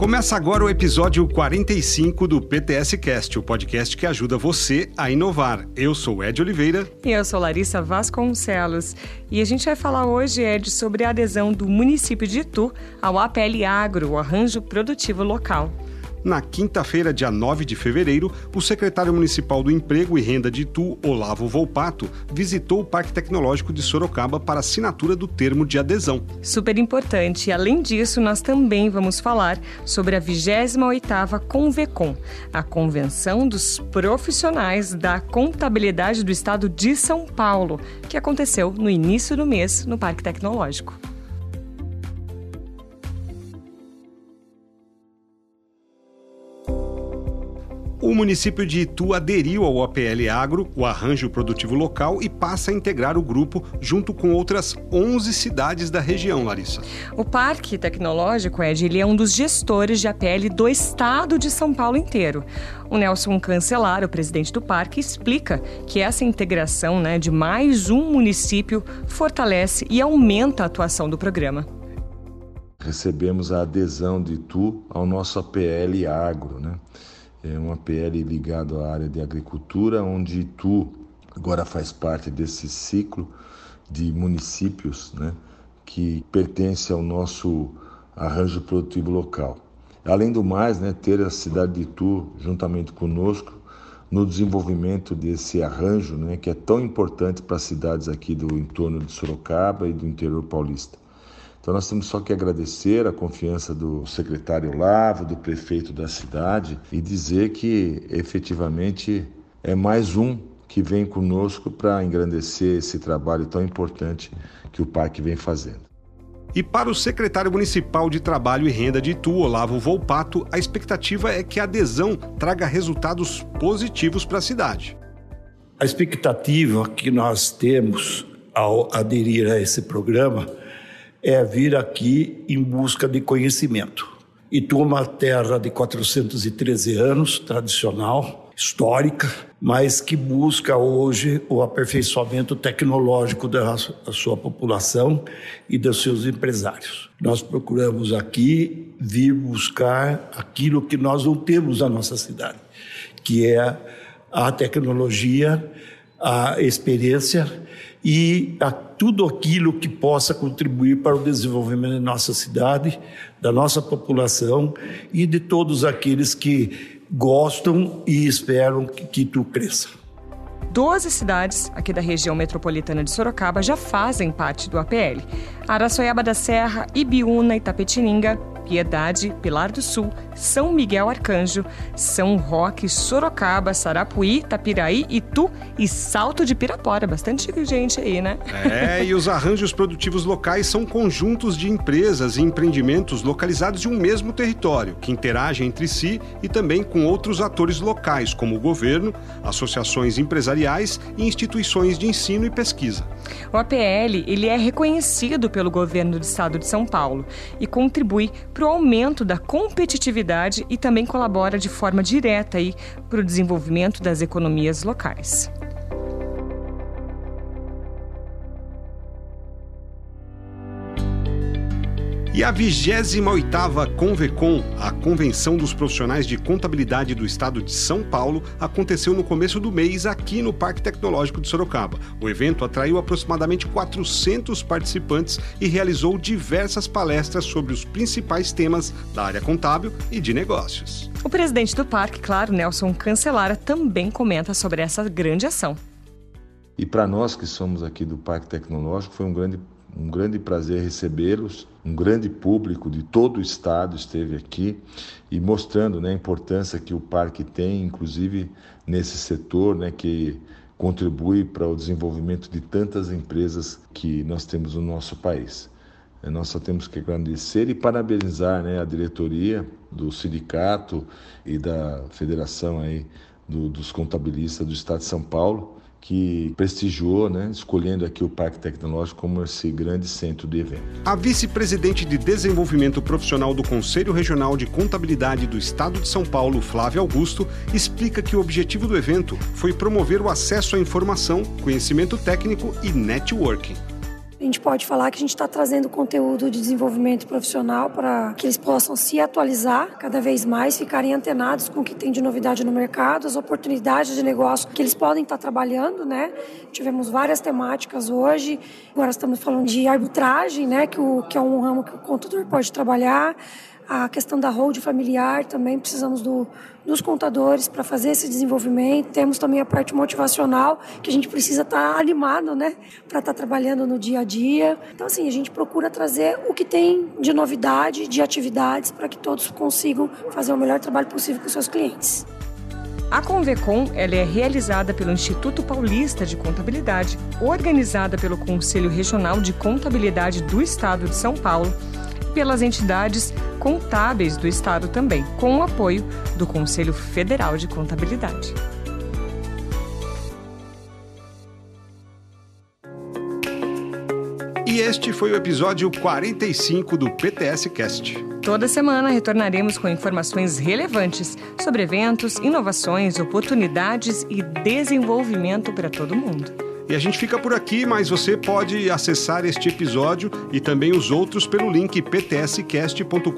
Começa agora o episódio 45 do PTS Cast, o podcast que ajuda você a inovar. Eu sou Ed Oliveira. E eu sou Larissa Vasconcelos. E a gente vai falar hoje, Ed, sobre a adesão do município de Itu ao APL Agro, o Arranjo Produtivo Local. Na quinta-feira, dia 9 de fevereiro, o secretário municipal do Emprego e Renda de Itu, Olavo Volpato, visitou o Parque Tecnológico de Sorocaba para assinatura do termo de adesão. Super importante. Além disso, nós também vamos falar sobre a 28ª Convecom, a Convenção dos Profissionais da Contabilidade do Estado de São Paulo, que aconteceu no início do mês no Parque Tecnológico. O município de Itu aderiu ao APL Agro, o Arranjo Produtivo Local, e passa a integrar o grupo junto com outras 11 cidades da região, Larissa. O Parque Tecnológico, Ed, ele é um dos gestores de APL do estado de São Paulo inteiro. O Nelson Cancelar, o presidente do parque, explica que essa integração né, de mais um município fortalece e aumenta a atuação do programa. Recebemos a adesão de Itu ao nosso APL Agro, né? É uma PL ligado à área de agricultura, onde Itu agora faz parte desse ciclo de municípios né, que pertence ao nosso arranjo produtivo local. Além do mais, né, ter a cidade de Itu juntamente conosco no desenvolvimento desse arranjo, né, que é tão importante para as cidades aqui do entorno de Sorocaba e do interior paulista. Então nós temos só que agradecer a confiança do secretário Lavo, do prefeito da cidade e dizer que efetivamente é mais um que vem conosco para engrandecer esse trabalho tão importante que o parque vem fazendo. E para o secretário municipal de Trabalho e Renda de Itu, Olavo Volpato, a expectativa é que a adesão traga resultados positivos para a cidade. A expectativa que nós temos ao aderir a esse programa é vir aqui em busca de conhecimento. Itu é uma terra de 413 anos, tradicional, histórica, mas que busca hoje o aperfeiçoamento tecnológico da sua população e dos seus empresários. Nós procuramos aqui vir buscar aquilo que nós não temos na nossa cidade, que é a tecnologia, a experiência e a tudo aquilo que possa contribuir para o desenvolvimento da nossa cidade, da nossa população e de todos aqueles que gostam e esperam que, que tu cresça. Doze cidades aqui da região metropolitana de Sorocaba já fazem parte do APL. Araçoiaba da Serra, Ibiúna, Itapetininga, Piedade, Pilar do Sul, São Miguel Arcanjo, São Roque, Sorocaba, Sarapuí, Tapiraí, Itu e Salto de Pirapora. Bastante gente aí, né? É, e os arranjos produtivos locais são conjuntos de empresas e empreendimentos localizados em um mesmo território, que interagem entre si e também com outros atores locais, como o governo, associações empresariais e instituições de ensino e pesquisa. O APL ele é reconhecido pelo governo do estado de São Paulo e contribui para o aumento da competitividade e também colabora de forma direta para o desenvolvimento das economias locais. E a 28ª Convecom, a Convenção dos Profissionais de Contabilidade do Estado de São Paulo, aconteceu no começo do mês aqui no Parque Tecnológico de Sorocaba. O evento atraiu aproximadamente 400 participantes e realizou diversas palestras sobre os principais temas da área contábil e de negócios. O presidente do parque, claro, Nelson Cancelara, também comenta sobre essa grande ação. E para nós que somos aqui do Parque Tecnológico, foi um grande um grande prazer recebê-los. Um grande público de todo o estado esteve aqui e mostrando né, a importância que o parque tem, inclusive nesse setor né, que contribui para o desenvolvimento de tantas empresas que nós temos no nosso país. Nós só temos que agradecer e parabenizar né, a diretoria do sindicato e da federação aí do, dos contabilistas do Estado de São Paulo que prestigiou, né, escolhendo aqui o Parque Tecnológico como esse grande centro de evento. A vice-presidente de Desenvolvimento Profissional do Conselho Regional de Contabilidade do Estado de São Paulo, Flávia Augusto, explica que o objetivo do evento foi promover o acesso à informação, conhecimento técnico e networking. A gente pode falar que a gente está trazendo conteúdo de desenvolvimento profissional para que eles possam se atualizar cada vez mais, ficarem antenados com o que tem de novidade no mercado, as oportunidades de negócio que eles podem estar tá trabalhando, né? Tivemos várias temáticas hoje. Agora estamos falando de arbitragem, né? Que, o, que é um ramo que o contador pode trabalhar a questão da hold familiar também precisamos do, dos contadores para fazer esse desenvolvimento. Temos também a parte motivacional, que a gente precisa estar tá animado, né, para estar tá trabalhando no dia a dia. Então, assim, a gente procura trazer o que tem de novidade, de atividades, para que todos consigam fazer o melhor trabalho possível com seus clientes. A Convecom ela é realizada pelo Instituto Paulista de Contabilidade, organizada pelo Conselho Regional de Contabilidade do Estado de São Paulo pelas entidades contábeis do Estado também, com o apoio do Conselho Federal de Contabilidade. E este foi o episódio 45 do PTS Cast. Toda semana retornaremos com informações relevantes sobre eventos, inovações, oportunidades e desenvolvimento para todo mundo. E a gente fica por aqui, mas você pode acessar este episódio e também os outros pelo link ptscast.com.br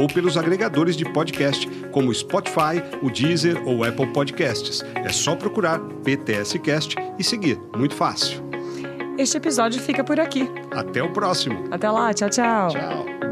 ou pelos agregadores de podcast como Spotify, o Deezer ou Apple Podcasts. É só procurar PTScast e seguir. Muito fácil. Este episódio fica por aqui. Até o próximo. Até lá, tchau, tchau. Tchau.